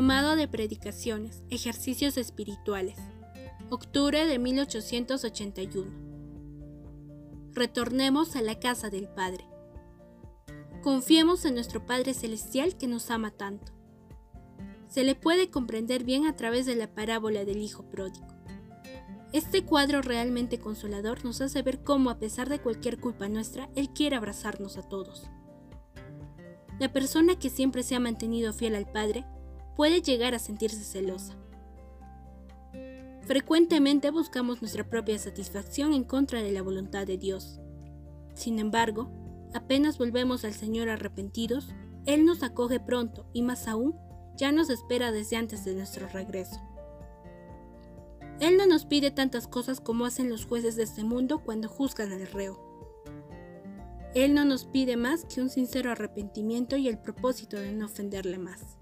Tomado de Predicaciones, Ejercicios Espirituales, octubre de 1881. Retornemos a la casa del Padre. Confiemos en nuestro Padre Celestial que nos ama tanto. Se le puede comprender bien a través de la parábola del Hijo Pródigo. Este cuadro realmente consolador nos hace ver cómo a pesar de cualquier culpa nuestra, Él quiere abrazarnos a todos. La persona que siempre se ha mantenido fiel al Padre puede llegar a sentirse celosa. Frecuentemente buscamos nuestra propia satisfacción en contra de la voluntad de Dios. Sin embargo, apenas volvemos al Señor arrepentidos, Él nos acoge pronto y más aún, ya nos espera desde antes de nuestro regreso. Él no nos pide tantas cosas como hacen los jueces de este mundo cuando juzgan al reo. Él no nos pide más que un sincero arrepentimiento y el propósito de no ofenderle más.